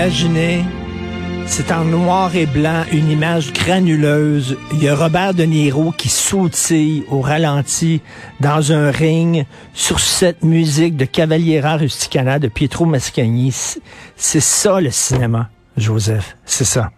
imaginez, c'est en noir et blanc, une image granuleuse. Il y a Robert De Niro qui sautille au ralenti dans un ring sur cette musique de Cavaliera Rusticana de Pietro Mascagni. C'est ça le cinéma, Joseph. C'est ça.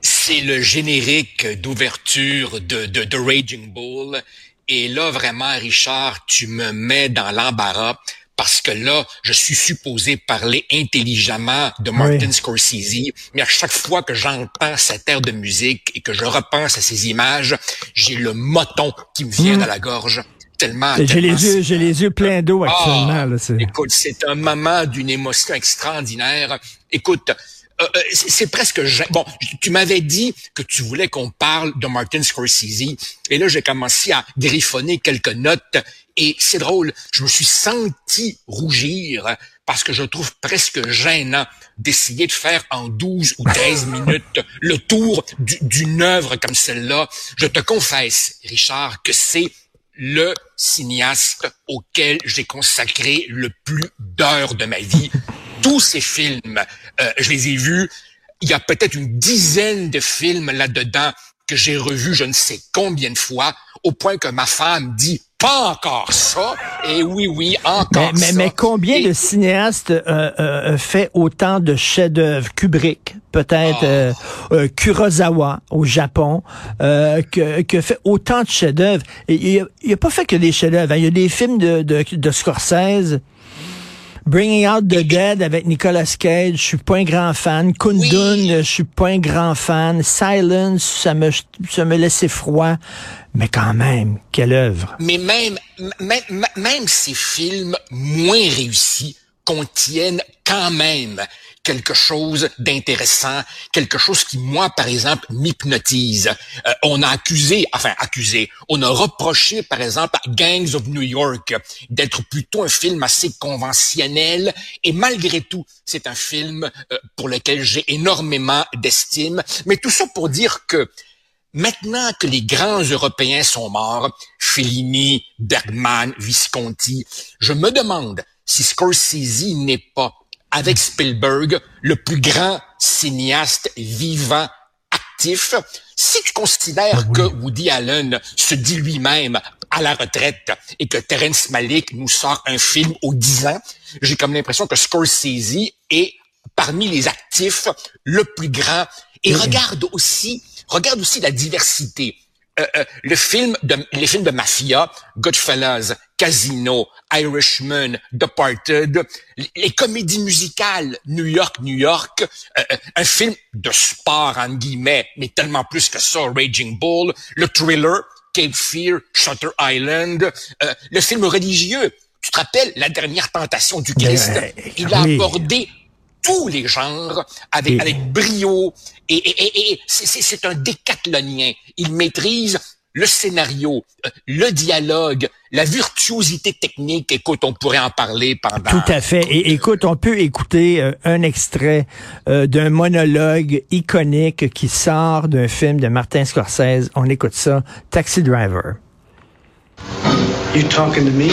C'est le générique d'ouverture de, de, de Raging Bull. Et là, vraiment, Richard, tu me mets dans l'embarras parce que là, je suis supposé parler intelligemment de Martin Scorsese, mais à chaque fois que j'entends cette air de musique et que je repense à ces images, j'ai le moton qui me vient hmm. à la gorge. Tellement, j'ai les yeux, j'ai les yeux pleins d'eau actuellement. Ah, écoute, c'est un moment d'une émotion extraordinaire. Écoute, euh, euh, c'est presque bon. Tu m'avais dit que tu voulais qu'on parle de Martin Scorsese, et là j'ai commencé à griffonner quelques notes et c'est drôle, je me suis senti rougir parce que je trouve presque gênant d'essayer de faire en 12 ou 13 minutes le tour d'une œuvre comme celle-là. Je te confesse, Richard, que c'est le cinéaste auquel j'ai consacré le plus d'heures de ma vie. Tous ces films, euh, je les ai vus. Il y a peut-être une dizaine de films là-dedans que j'ai revus je ne sais combien de fois, au point que ma femme dit pas encore ça. Et oui, oui, encore mais, ça. Mais, combien de cinéastes euh, euh, fait autant de chefs-d'œuvre? Kubrick, peut-être ah. euh, euh, Kurosawa au Japon, euh, que, que fait autant de chefs-d'œuvre? Il n'a pas fait que des chefs-d'œuvre. Hein. Il y a des films de, de, de Scorsese Bringing Out the Dead avec Nicolas Cage, je suis pas un grand fan. Kundun, je suis pas un grand fan. Silence, ça me, ça me laissait froid. Mais quand même, quelle œuvre. Mais même, même, même ces films moins réussis contiennent quand même quelque chose d'intéressant, quelque chose qui, moi, par exemple, m'hypnotise. Euh, on a accusé, enfin accusé, on a reproché, par exemple, à Gangs of New York d'être plutôt un film assez conventionnel, et malgré tout, c'est un film euh, pour lequel j'ai énormément d'estime. Mais tout ça pour dire que Maintenant que les grands Européens sont morts, Fellini, Bergman, Visconti, je me demande si Scorsese n'est pas avec Spielberg, le plus grand cinéaste vivant actif. Si tu considères ah que Woody Allen se dit lui-même à la retraite et que Terence Malick nous sort un film aux 10 ans, j'ai comme l'impression que Scorsese est parmi les actifs le plus grand. Et regarde aussi, regarde aussi la diversité. Euh, euh, le film de, les films de mafia, Goodfellas, Casino, Irishman, Departed, les comédies musicales, New York, New York, euh, un film de sport, en guillemets, mais tellement plus que ça, Raging Bull, le thriller, Cape Fear, Shutter Island, le film religieux, tu te rappelles, La dernière tentation du Christ, ben, il a abordé tous les genres avec, avec brio et, et, et, c'est un décathlonien. Il maîtrise le scénario, euh, le dialogue, la virtuosité technique. Écoute, on pourrait en parler pendant. Tout à fait. Et écoute, on peut écouter euh, un extrait euh, d'un monologue iconique qui sort d'un film de Martin Scorsese. On écoute ça. Taxi Driver. You talking to me?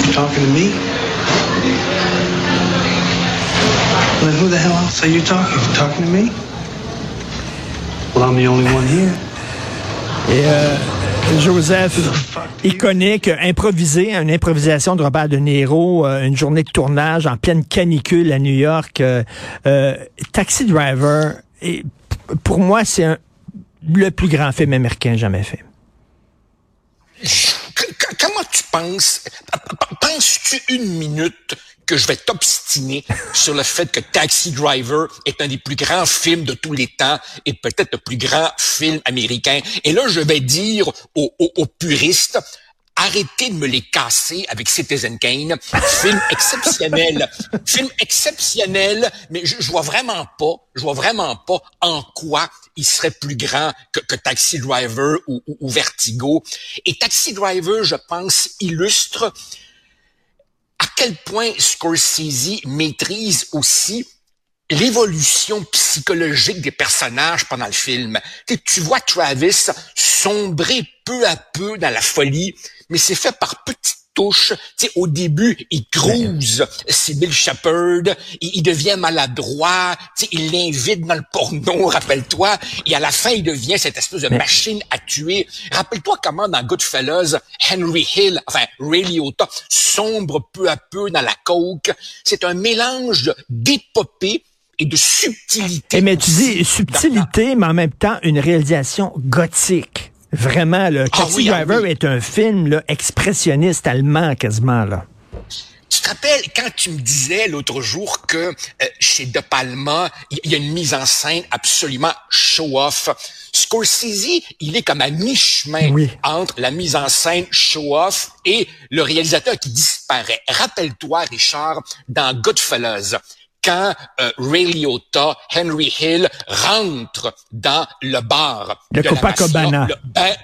You talking to me? Well, who the hell else are you talking? You talking to me? Well, I'm the only one here. Et euh, Joseph, iconique, improvisé, une improvisation de Robert De Niro, euh, une journée de tournage en pleine canicule à New York. Euh, euh Taxi Driver, et pour moi, c'est le plus grand film américain jamais fait. Comment tu penses? Penses-tu une minute que je vais t'obstiner sur le fait que Taxi Driver est un des plus grands films de tous les temps et peut-être le plus grand film américain. Et là, je vais dire aux, aux, puristes, arrêtez de me les casser avec Citizen Kane. Film exceptionnel. film exceptionnel, mais je, je, vois vraiment pas, je vois vraiment pas en quoi il serait plus grand que, que Taxi Driver ou, ou, ou Vertigo. Et Taxi Driver, je pense, illustre quel point Scorsese maîtrise aussi l'évolution psychologique des personnages pendant le film? Tu, vois Travis sombrer peu à peu dans la folie, mais c'est fait par petites touche. Tu sais, au début, il crouse Sybil Shepherd, il, devient maladroit, tu sais, il l'invite dans le porno, rappelle-toi, et à la fin, il devient cette espèce de machine à tuer. Rappelle-toi comment dans Goodfellas, Henry Hill, enfin Ray Liotta, sombre peu à peu dans la coke. C'est un mélange d'épopée et de subtilité. Et eh, mais tu dis subtilité, mais en même temps une réalisation gothique. Vraiment, le ah Taxi ah Driver est un film là, expressionniste allemand quasiment. Là. Tu te rappelles quand tu me disais l'autre jour que euh, chez De Palma, il y a une mise en scène absolument show-off. Scorsese, il est comme à mi-chemin entre la mise en scène show-off et le réalisateur qui disparaît. Rappelle-toi, Richard, dans Goodfellas, quand euh, Ray Liotta, Henry Hill rentrent dans le bar. Le Copacabana. Ben,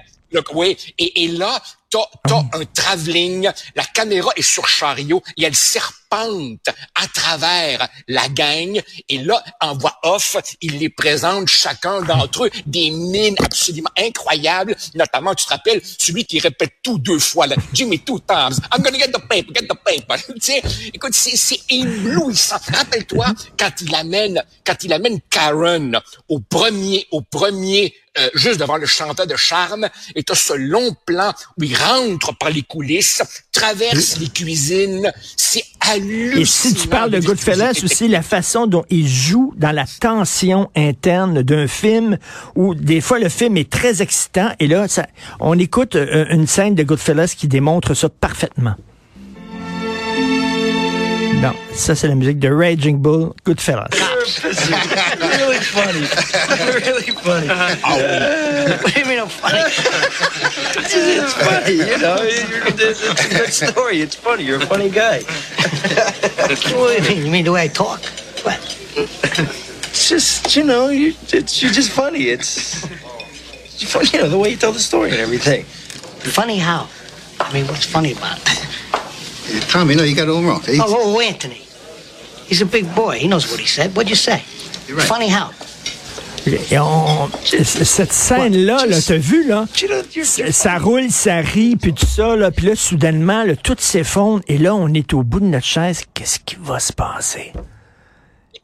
oui, et, et là, t'as as ah. un travelling, la caméra est sur chariot et elle serpente à travers la gang. Et là, en voix off, il les présente chacun d'entre eux des mines absolument incroyables. Notamment, tu te rappelles, celui qui répète tout deux fois, là, Jimmy two times, I'm gonna get the paper, get the paper. sais, écoute, c'est éblouissant. Rappelle-toi quand il amène, quand il amène Karen au premier, au premier euh, juste devant le chanteur de charme, et tu ce long plan où il rentre par les coulisses, traverse les cuisines. C'est hallucinant. Et si tu parles de Goodfellas aussi, la façon dont il joue dans la tension interne d'un film où des fois le film est très excitant et là, ça, on écoute euh, une scène de Goodfellas qui démontre ça parfaitement. Non, ça c'est la musique de Raging Bull, Goodfellas. really funny. really funny. Oh. what do you mean I'm funny? it's funny, you know. It's a good story. It's funny. You're a funny guy. what do you mean? You mean the way I talk? What? It's just, you know, you, it's, you're just funny. It's, it's funny, you know, the way you tell the story and everything. Funny how? I mean, what's funny about it? Tommy, no, you got it all wrong. He's... Oh, oh, Anthony. He's a big boy. He knows what he said. What'd you say? You're right. Funny how? Et on, cette scène-là, -là, t'as vu, là? Ça roule, ça rit, puis tout ça, là, puis là, soudainement, là, tout s'effondre, et là, on est au bout de notre chaise. Qu'est-ce qui va se passer?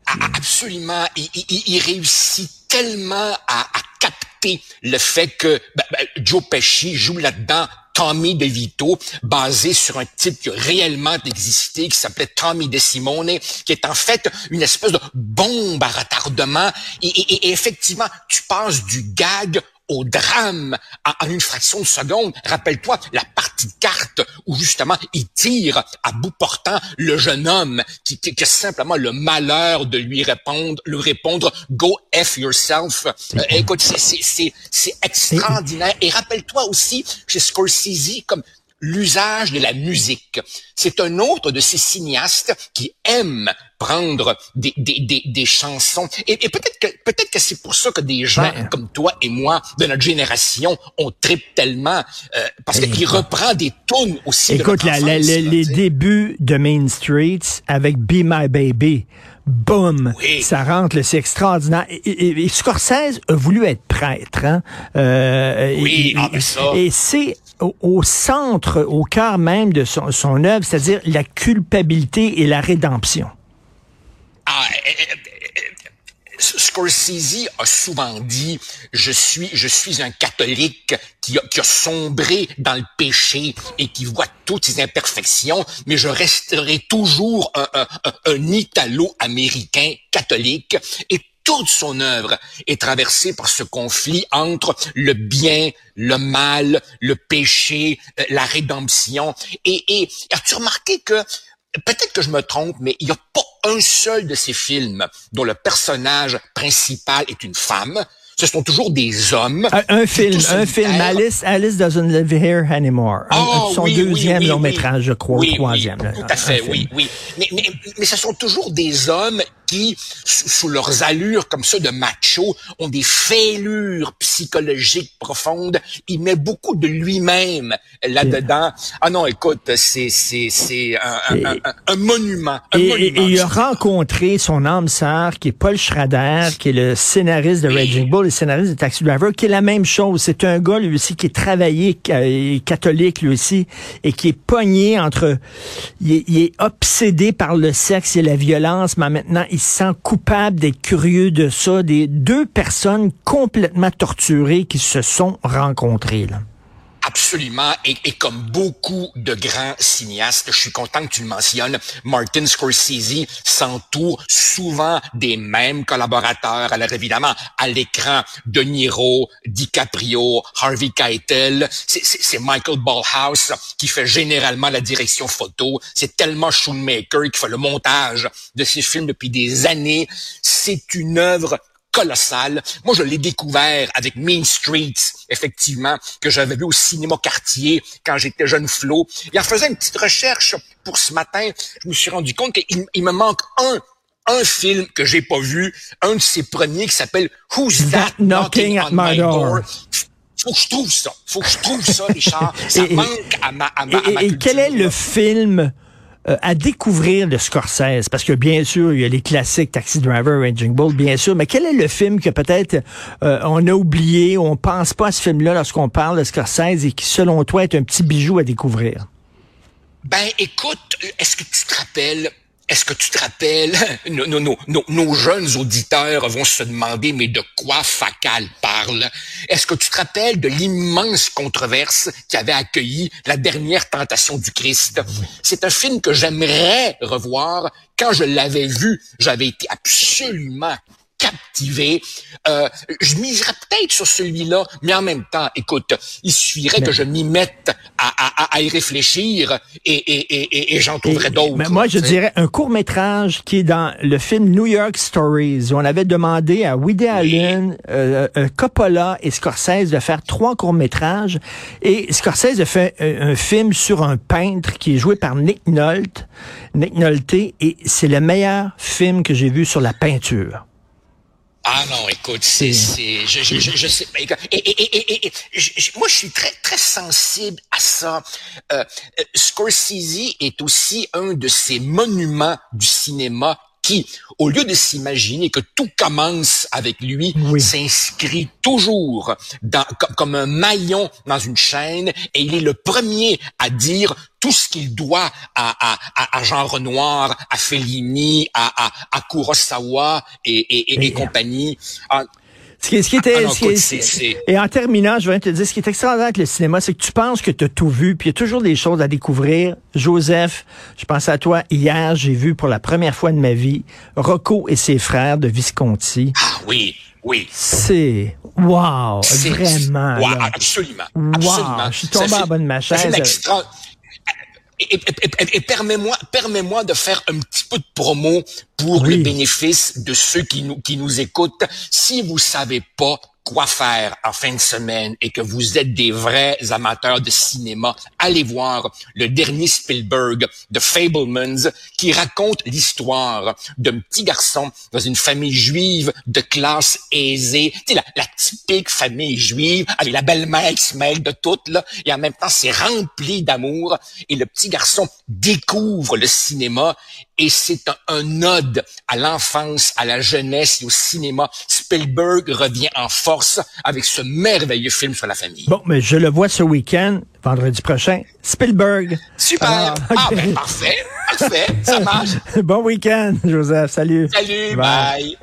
Absolument. Il, il, il réussit tellement à, à, capter le fait que ben, Joe Pesci joue là-dedans Tommy DeVito, basé sur un type qui réellement existé, qui s'appelait Tommy De Simone, qui est en fait une espèce de bombe à retardement. Et, effectivement, tu passes du gag au drame en, une fraction de seconde. Rappelle-toi la partie de carte où justement il tire à bout portant le jeune homme qui, qui, a simplement le malheur de lui répondre, lui répondre Go F yourself. Euh, écoute, c'est extraordinaire. Et rappelle-toi aussi chez Scorsese comme l'usage de la musique. C'est un autre de ces cinéastes qui aime prendre des, des, des, des chansons. Et, peut-être que peut-être que c'est pour ça que des gens ben, comme toi et moi de notre génération on tripe tellement euh, parce qu'il reprend des tunes aussi. Écoute, la, les débuts de Main Street avec Be My Baby. Boum, ça rentre, c'est extraordinaire. Et, Scorsese a voulu être prêtre. Hein? Euh, oui, ah, et, c'est au, centre, au cœur même de son, son œuvre, c'est-à-dire la culpabilité et la rédemption. Ah, eh, eh, eh, Scorsese a souvent dit je suis je suis un catholique qui a, qui a sombré dans le péché et qui voit toutes ses imperfections, mais je resterai toujours un, un, un Italo-américain catholique et toute son œuvre est traversée par ce conflit entre le bien, le mal, le péché, euh, la rédemption. Et, et as-tu remarqué que peut-être que je me trompe, mais il n'y a pas un seul de ces films dont le personnage principal est une femme. Ce sont toujours des hommes. Un, film, un film. Alice, Alice doesn't live here anymore. Oh, son deuxième long métrage, je crois, troisième. tout à fait, oui, oui. Mais, mais, mais ce sont toujours des hommes qui, sous, leurs allures comme ça de macho, ont des fêlures psychologiques profondes. Il met beaucoup de lui-même là-dedans. Ah non, écoute, c'est c'est c'est un, un, monument. Un et, monument, et, il a rencontré son âme sœur, qui est Paul Schrader, qui est le scénariste de Raging Bull, le scénariste de Taxi Driver, qui est la même chose. C'est un gars, lui aussi, qui est travaillé, catholique, lui aussi, et qui est pogné entre... Il est, il est obsédé par le sexe et la violence, mais maintenant, il se sent coupable d'être curieux de ça. Des deux personnes complètement torturées qui se sont rencontrées, là. Absolument. Et, et, comme beaucoup de grands cinéastes, je suis content que tu le mentionnes, Martin Scorsese s'entoure souvent des mêmes collaborateurs. Alors évidemment, à l'écran, De Niro, DiCaprio, Harvey Keitel, c'est Michael Ballhouse qui fait généralement la direction photo. C'est tellement Shoemaker qui fait le montage de ces films depuis des années. C'est une œuvre colossal. Moi, je l'ai découvert avec Main Streets, effectivement, que j'avais vu au cinéma quartier quand j'étais jeune Flo. Et en faisant une petite recherche pour ce matin, je me suis rendu compte qu'il il me manque un un film que j'ai pas vu, un de ses premiers qui s'appelle Who's That, Knocking, at My Door? Faut que je trouve ça. Faut que je trouve ça, Richard. Ça manque à ma, à ma, et, à ma et quel est le film euh, à découvrir de Scorsese? Parce que bien sûr, il y a les classiques Taxi Driver, Raging Bull, bien sûr, mais quel est le film que peut-être euh, on a oublié, on pense pas à ce film-là lorsqu'on parle de Scorsese et qui, selon toi, est un petit bijou à découvrir? Ben, écoute, est-ce que tu te rappelles est-ce que tu te rappelles, nos, nos, jeunes auditeurs vont se demander, mais de quoi Facal parle? Est-ce que tu te rappelles de l'immense controverse qui avait accueilli la dernière tentation du Christ? C'est un film que j'aimerais revoir. Quand je l'avais vu, j'avais été absolument captivé. Euh, je miserais peut-être sur celui-là, mais en même temps, écoute, il suffirait que je m'y mette à, à, à, y réfléchir et, et, et, et j'en trouverais d'autres. Mais moi, je dirais un court métrage qui est dans le film New York Stories. On avait demandé à Woody Allen, euh, euh, Coppola et Scorsese de faire trois courts métrages et Scorsese a fait un, un film sur un peintre qui est joué par Nick Nolte, Nick Nolte, et c'est le meilleur film que j'ai vu sur la peinture. Ah non, écoute, c'est, c'est, je, je, je, sais, et, et, et, moi je suis très très sensible à ça. Euh, Scorsese est aussi un de ces monuments du cinéma qui, au lieu de s'imaginer que tout commence avec lui, s'inscrit toujours dans, comme un maillon dans une chaîne et il est le premier à dire tout ce qu'il doit à, à, à, Jean Renoir, à Fellini, à, à, à Kurosawa et, et, et, compagnie. Ah, ce qui, ce qui était, ah et en terminant, je vais te dire, ce qui est extraordinaire avec le cinéma, c'est que tu penses que tu as tout vu, puis il y a toujours des choses à découvrir. Joseph, je pense à toi. Hier, j'ai vu pour la première fois de ma vie Rocco et ses frères de Visconti. Ah oui, oui. C'est wow, vraiment. Wow, absolument, absolument. Je suis tombé en bas de ma chaise. Et, et, et, permets-moi, permets-moi de faire un petit peu de promo pour le bénéfice de ceux qui nous, qui nous écoutent. Si vous savez pas quoi faire en fin de semaine et que vous êtes des vrais amateurs de cinéma, allez voir le dernier Spielberg de Fablemans qui raconte l'histoire d'un petit garçon dans une famille juive de classe aisée. Tu sais, la, typique famille juive avec la belle-mère qui se mêle de tout, là, et en même temps, c'est rempli d'amour. Et le petit garçon découvre le cinéma et c'est un, un ode à l'enfance, à la jeunesse et au cinéma. Spielberg revient en force avec ce merveilleux film sur la famille. Bon, mais je le vois ce week-end, vendredi prochain. Spielberg. Super. Ah, ah ben, parfait, parfait, ça marche. bon week-end, Joseph. Salut. Salut, bye.